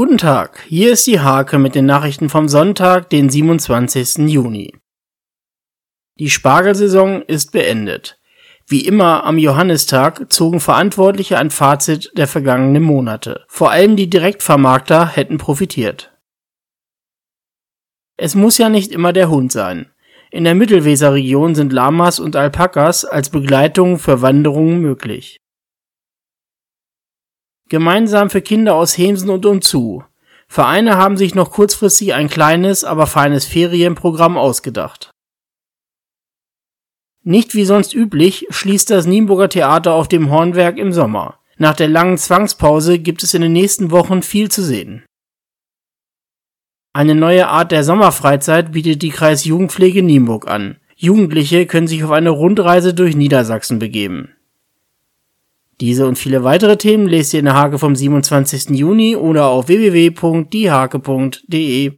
Guten Tag, hier ist die Hake mit den Nachrichten vom Sonntag, den 27. Juni. Die Spargelsaison ist beendet. Wie immer am Johannistag zogen Verantwortliche ein Fazit der vergangenen Monate. Vor allem die Direktvermarkter hätten profitiert. Es muss ja nicht immer der Hund sein. In der Mittelweserregion sind Lamas und Alpakas als Begleitung für Wanderungen möglich. Gemeinsam für Kinder aus Hemsen und umzu. Vereine haben sich noch kurzfristig ein kleines, aber feines Ferienprogramm ausgedacht. Nicht wie sonst üblich schließt das Nienburger Theater auf dem Hornwerk im Sommer. Nach der langen Zwangspause gibt es in den nächsten Wochen viel zu sehen. Eine neue Art der Sommerfreizeit bietet die Kreisjugendpflege Nienburg an. Jugendliche können sich auf eine Rundreise durch Niedersachsen begeben. Diese und viele weitere Themen lest ihr in der Hake vom 27. Juni oder auf www.diehake.de.